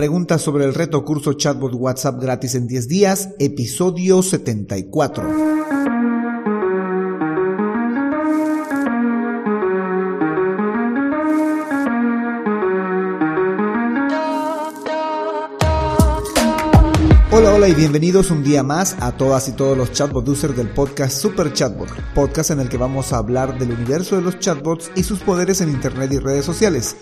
Preguntas sobre el reto curso Chatbot WhatsApp gratis en 10 días, episodio 74. Hola, hola y bienvenidos un día más a todas y todos los chatbot users del podcast Super Chatbot, podcast en el que vamos a hablar del universo de los chatbots y sus poderes en Internet y redes sociales,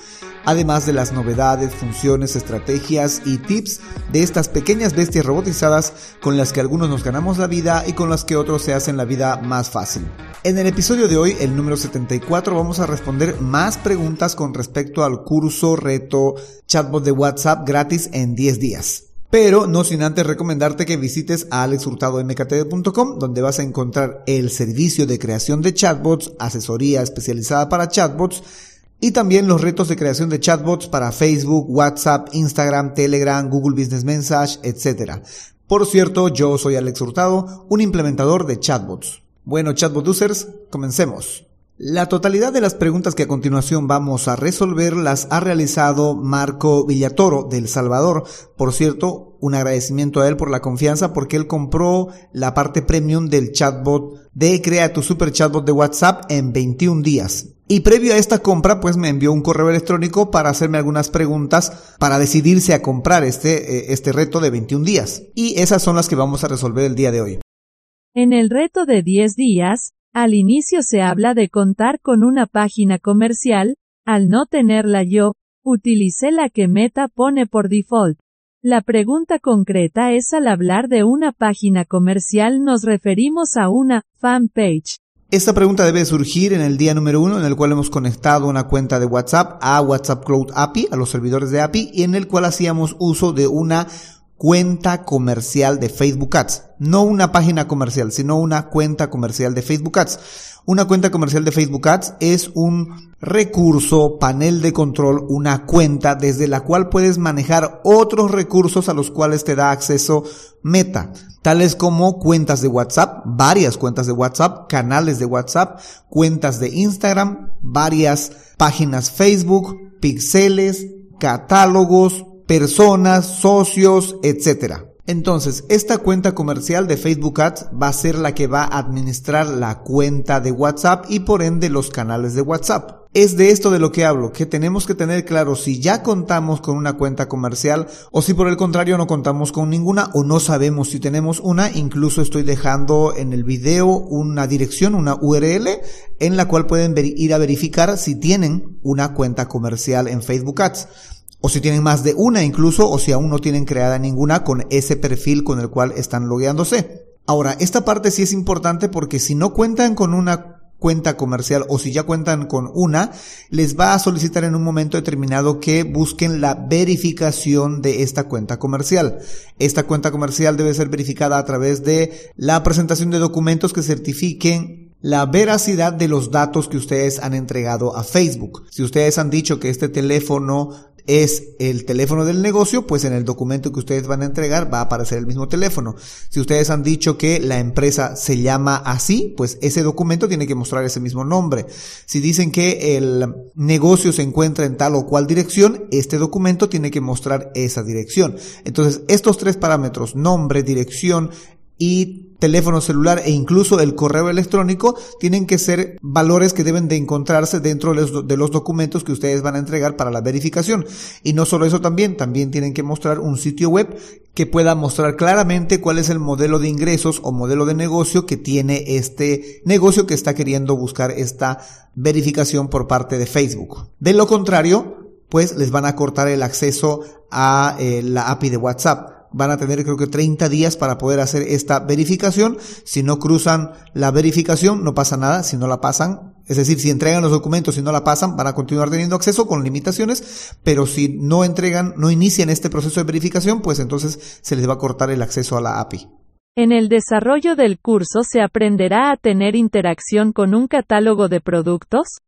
además de las novedades, funciones, estrategias y tips de estas pequeñas bestias robotizadas con las que algunos nos ganamos la vida y con las que otros se hacen la vida más fácil. En el episodio de hoy, el número 74, vamos a responder más preguntas con respecto al curso reto chatbot de WhatsApp gratis en 10 días. Pero no sin antes recomendarte que visites a donde vas a encontrar el servicio de creación de chatbots, asesoría especializada para chatbots y también los retos de creación de chatbots para Facebook, WhatsApp, Instagram, Telegram, Google Business Message, etc. Por cierto, yo soy Alex Hurtado, un implementador de chatbots. Bueno, chatbot users, comencemos. La totalidad de las preguntas que a continuación vamos a resolver las ha realizado Marco Villatoro de El Salvador. Por cierto, un agradecimiento a él por la confianza porque él compró la parte premium del chatbot de Crea tu Super Chatbot de WhatsApp en 21 días. Y previo a esta compra, pues me envió un correo electrónico para hacerme algunas preguntas para decidirse a comprar este, eh, este reto de 21 días. Y esas son las que vamos a resolver el día de hoy. En el reto de 10 días, al inicio se habla de contar con una página comercial, al no tenerla yo, utilicé la que Meta pone por default. La pregunta concreta es al hablar de una página comercial nos referimos a una fanpage. Esta pregunta debe surgir en el día número uno en el cual hemos conectado una cuenta de WhatsApp a WhatsApp Cloud API, a los servidores de API, y en el cual hacíamos uso de una cuenta comercial de Facebook Ads. No una página comercial, sino una cuenta comercial de Facebook Ads. Una cuenta comercial de Facebook Ads es un recurso, panel de control, una cuenta desde la cual puedes manejar otros recursos a los cuales te da acceso Meta, tales como cuentas de WhatsApp, varias cuentas de WhatsApp, canales de WhatsApp, cuentas de Instagram, varias páginas Facebook, pixeles, catálogos, personas, socios, etc. Entonces, esta cuenta comercial de Facebook Ads va a ser la que va a administrar la cuenta de WhatsApp y por ende los canales de WhatsApp. Es de esto de lo que hablo, que tenemos que tener claro si ya contamos con una cuenta comercial o si por el contrario no contamos con ninguna o no sabemos si tenemos una. Incluso estoy dejando en el video una dirección, una URL en la cual pueden ir a verificar si tienen una cuenta comercial en Facebook Ads o si tienen más de una incluso, o si aún no tienen creada ninguna con ese perfil con el cual están logueándose. Ahora, esta parte sí es importante porque si no cuentan con una cuenta comercial o si ya cuentan con una, les va a solicitar en un momento determinado que busquen la verificación de esta cuenta comercial. Esta cuenta comercial debe ser verificada a través de la presentación de documentos que certifiquen la veracidad de los datos que ustedes han entregado a Facebook. Si ustedes han dicho que este teléfono es el teléfono del negocio, pues en el documento que ustedes van a entregar va a aparecer el mismo teléfono. Si ustedes han dicho que la empresa se llama así, pues ese documento tiene que mostrar ese mismo nombre. Si dicen que el negocio se encuentra en tal o cual dirección, este documento tiene que mostrar esa dirección. Entonces, estos tres parámetros, nombre, dirección y teléfono celular e incluso el correo electrónico tienen que ser valores que deben de encontrarse dentro de los, documentos que ustedes van a entregar para la verificación. Y no solo eso también, también tienen que mostrar un sitio web que pueda mostrar claramente cuál es el modelo de ingresos o modelo de negocio que tiene este negocio que está queriendo buscar esta verificación por parte de Facebook. De lo contrario, pues les van a cortar el acceso a eh, la API de WhatsApp van a tener creo que 30 días para poder hacer esta verificación. Si no cruzan la verificación, no pasa nada. Si no la pasan, es decir, si entregan los documentos y no la pasan, van a continuar teniendo acceso con limitaciones, pero si no entregan, no inician este proceso de verificación, pues entonces se les va a cortar el acceso a la API. En el desarrollo del curso se aprenderá a tener interacción con un catálogo de productos.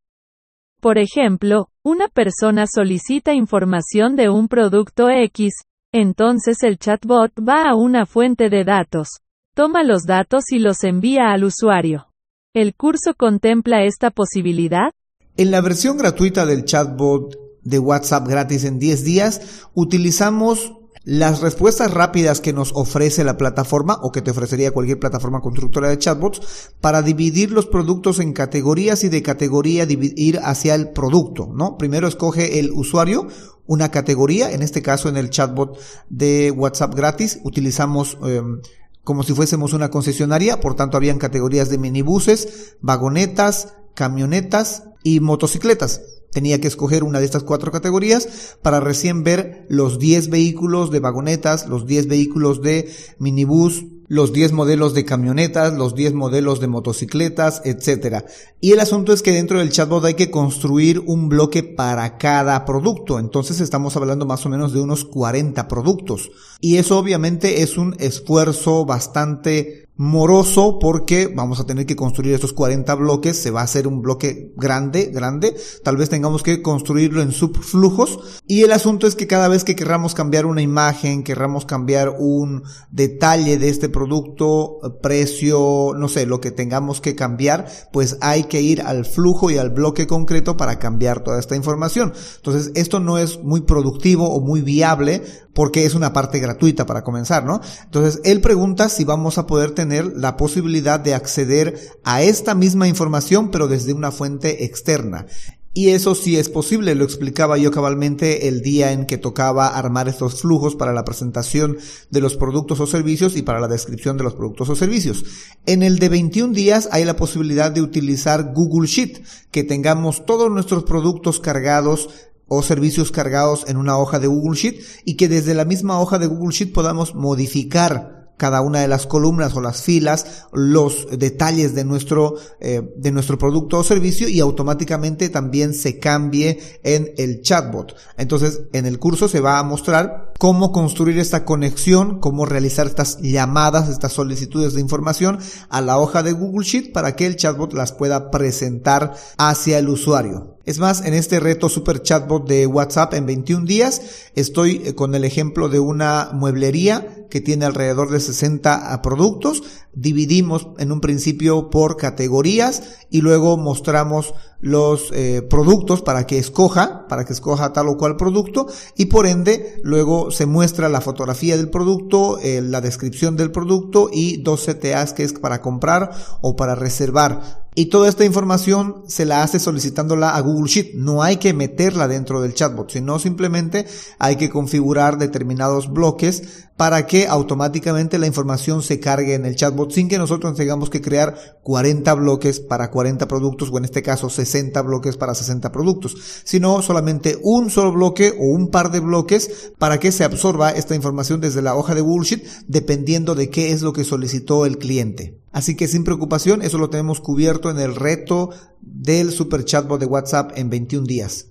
Por ejemplo, una persona solicita información de un producto X, entonces el chatbot va a una fuente de datos, toma los datos y los envía al usuario. ¿El curso contempla esta posibilidad? En la versión gratuita del chatbot de WhatsApp gratis en 10 días, utilizamos las respuestas rápidas que nos ofrece la plataforma o que te ofrecería cualquier plataforma constructora de chatbots para dividir los productos en categorías y de categoría ir hacia el producto, ¿no? Primero escoge el usuario una categoría, en este caso en el chatbot de WhatsApp gratis utilizamos em, como si fuésemos una concesionaria, por tanto habían categorías de minibuses, vagonetas, camionetas y motocicletas. Tenía que escoger una de estas cuatro categorías para recién ver los 10 vehículos de vagonetas, los 10 vehículos de minibús, los 10 modelos de camionetas, los 10 modelos de motocicletas, etc. Y el asunto es que dentro del chatbot hay que construir un bloque para cada producto. Entonces estamos hablando más o menos de unos 40 productos. Y eso obviamente es un esfuerzo bastante moroso porque vamos a tener que construir estos 40 bloques, se va a hacer un bloque grande, grande, tal vez tengamos que construirlo en subflujos y el asunto es que cada vez que querramos cambiar una imagen, querramos cambiar un detalle de este producto, precio, no sé, lo que tengamos que cambiar, pues hay que ir al flujo y al bloque concreto para cambiar toda esta información. Entonces, esto no es muy productivo o muy viable porque es una parte gratuita para comenzar, ¿no? Entonces, él pregunta si vamos a poder tener la posibilidad de acceder a esta misma información, pero desde una fuente externa. Y eso sí es posible, lo explicaba yo cabalmente el día en que tocaba armar estos flujos para la presentación de los productos o servicios y para la descripción de los productos o servicios. En el de 21 días hay la posibilidad de utilizar Google Sheet, que tengamos todos nuestros productos cargados o servicios cargados en una hoja de Google Sheet y que desde la misma hoja de Google Sheet podamos modificar cada una de las columnas o las filas, los detalles de nuestro, eh, de nuestro producto o servicio y automáticamente también se cambie en el chatbot. Entonces, en el curso se va a mostrar cómo construir esta conexión, cómo realizar estas llamadas, estas solicitudes de información a la hoja de Google Sheet para que el chatbot las pueda presentar hacia el usuario. Es más, en este reto super chatbot de WhatsApp en 21 días, estoy eh, con el ejemplo de una mueblería que tiene alrededor de 60 ah, productos. Dividimos en un principio por categorías y luego mostramos los eh, productos para que escoja, para que escoja tal o cual producto y por ende luego se muestra la fotografía del producto, eh, la descripción del producto y dos CTAs que es para comprar o para reservar. Y toda esta información se la hace solicitándola a Google Sheet. No hay que meterla dentro del chatbot, sino simplemente hay que configurar determinados bloques para que automáticamente la información se cargue en el chatbot sin que nosotros tengamos que crear 40 bloques para 40 productos o en este caso 60 bloques para 60 productos, sino solamente un solo bloque o un par de bloques para que se absorba esta información desde la hoja de Sheet dependiendo de qué es lo que solicitó el cliente. Así que sin preocupación, eso lo tenemos cubierto en el reto del super chatbot de WhatsApp en 21 días.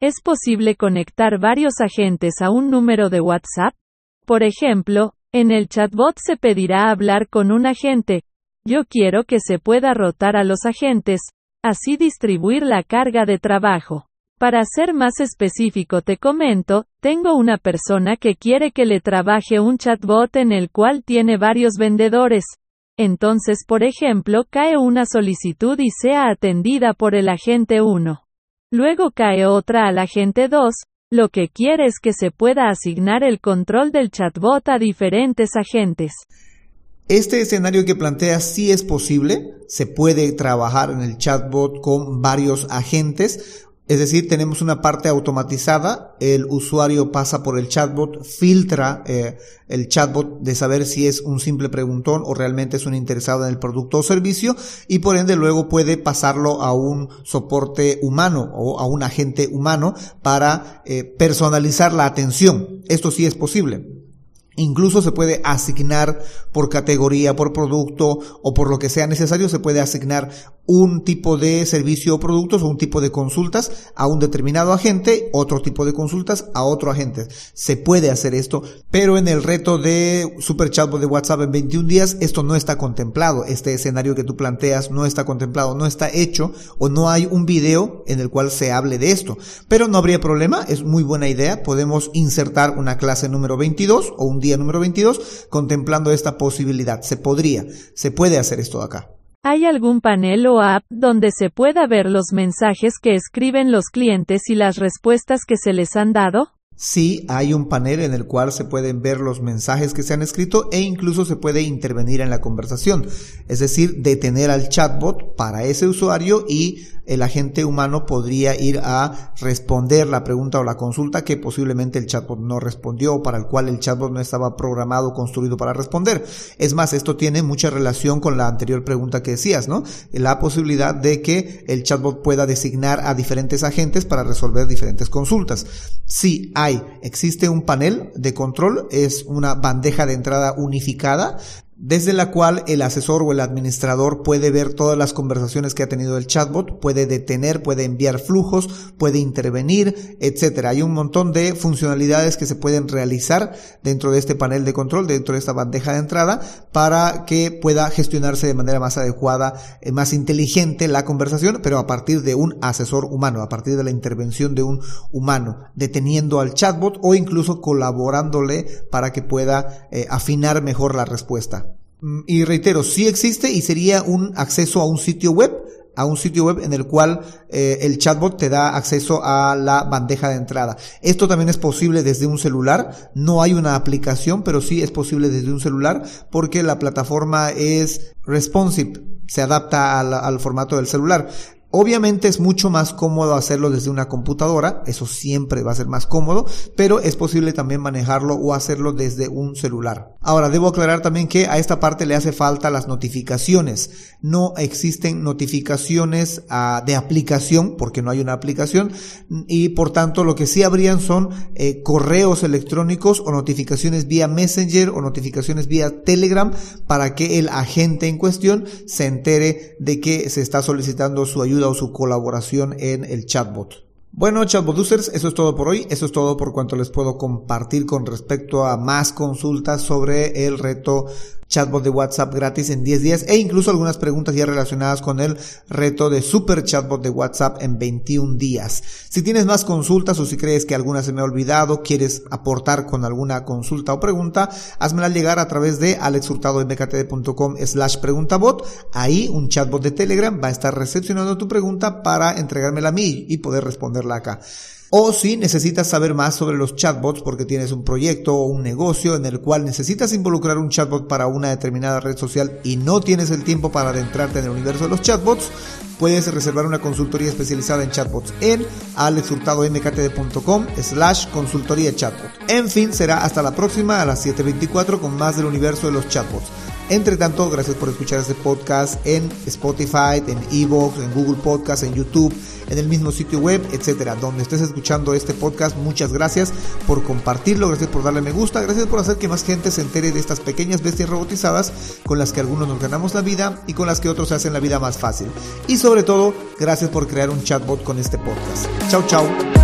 ¿Es posible conectar varios agentes a un número de WhatsApp? Por ejemplo, en el chatbot se pedirá hablar con un agente. Yo quiero que se pueda rotar a los agentes, así distribuir la carga de trabajo. Para ser más específico te comento, tengo una persona que quiere que le trabaje un chatbot en el cual tiene varios vendedores. Entonces, por ejemplo, cae una solicitud y sea atendida por el agente 1. Luego cae otra al agente 2, lo que quiere es que se pueda asignar el control del chatbot a diferentes agentes. Este escenario que planteas sí es posible, se puede trabajar en el chatbot con varios agentes, es decir, tenemos una parte automatizada, el usuario pasa por el chatbot, filtra eh, el chatbot de saber si es un simple preguntón o realmente es un interesado en el producto o servicio y por ende luego puede pasarlo a un soporte humano o a un agente humano para eh, personalizar la atención. Esto sí es posible. Incluso se puede asignar por categoría, por producto o por lo que sea necesario, se puede asignar un tipo de servicio o productos o un tipo de consultas a un determinado agente, otro tipo de consultas a otro agente. Se puede hacer esto, pero en el reto de Super Chatbot de WhatsApp en 21 días esto no está contemplado. Este escenario que tú planteas no está contemplado, no está hecho o no hay un video en el cual se hable de esto. Pero no habría problema, es muy buena idea. Podemos insertar una clase número 22 o un día número 22 contemplando esta posibilidad. Se podría, se puede hacer esto acá. ¿Hay algún panel o app donde se pueda ver los mensajes que escriben los clientes y las respuestas que se les han dado? Sí, hay un panel en el cual se pueden ver los mensajes que se han escrito e incluso se puede intervenir en la conversación. Es decir, detener al chatbot para ese usuario y el agente humano podría ir a responder la pregunta o la consulta que posiblemente el chatbot no respondió o para el cual el chatbot no estaba programado o construido para responder. Es más, esto tiene mucha relación con la anterior pregunta que decías, ¿no? La posibilidad de que el chatbot pueda designar a diferentes agentes para resolver diferentes consultas. Sí, hay existe un panel de control, es una bandeja de entrada unificada desde la cual el asesor o el administrador puede ver todas las conversaciones que ha tenido el chatbot, puede detener, puede enviar flujos, puede intervenir, etcétera. Hay un montón de funcionalidades que se pueden realizar dentro de este panel de control, dentro de esta bandeja de entrada, para que pueda gestionarse de manera más adecuada, eh, más inteligente la conversación, pero a partir de un asesor humano, a partir de la intervención de un humano, deteniendo al chatbot o incluso colaborándole para que pueda eh, afinar mejor la respuesta. Mm, y reitero, sí existe y sería un acceso a un sitio web, a un sitio web en el cual eh, el chatbot te da acceso a la bandeja de entrada. Esto también es posible desde un celular, no hay una aplicación, pero sí es posible desde un celular porque la plataforma es responsive, se adapta al, al formato del celular. Obviamente es mucho más cómodo hacerlo desde una computadora, eso siempre va a ser más cómodo, pero es posible también manejarlo o hacerlo desde un celular. Ahora, debo aclarar también que a esta parte le hace falta las notificaciones. No existen notificaciones uh, de aplicación, porque no hay una aplicación, y por tanto lo que sí habrían son eh, correos electrónicos o notificaciones vía Messenger o notificaciones vía Telegram para que el agente en cuestión se entere de que se está solicitando su o su colaboración en el chatbot. Bueno, chatbot users, eso es todo por hoy. Eso es todo por cuanto les puedo compartir con respecto a más consultas sobre el reto chatbot de WhatsApp gratis en 10 días e incluso algunas preguntas ya relacionadas con el reto de super chatbot de WhatsApp en 21 días. Si tienes más consultas o si crees que alguna se me ha olvidado, quieres aportar con alguna consulta o pregunta, házmela llegar a través de alexhurtadomktd.com slash preguntabot. Ahí un chatbot de Telegram va a estar recepcionando tu pregunta para entregármela a mí y poder responderla acá. O si necesitas saber más sobre los chatbots porque tienes un proyecto o un negocio en el cual necesitas involucrar un chatbot para una determinada red social y no tienes el tiempo para adentrarte en el universo de los chatbots, puedes reservar una consultoría especializada en chatbots en alexhurtadomktd.com slash consultoría chatbot. En fin, será hasta la próxima a las 7.24 con más del universo de los chatbots. Entre tanto, gracias por escuchar este podcast en Spotify, en Evox, en Google Podcast, en YouTube, en el mismo sitio web, etcétera. Donde estés escuchando este podcast, muchas gracias por compartirlo, gracias por darle me gusta, gracias por hacer que más gente se entere de estas pequeñas bestias robotizadas con las que algunos nos ganamos la vida y con las que otros hacen la vida más fácil. Y sobre todo, gracias por crear un chatbot con este podcast. Chao, chao.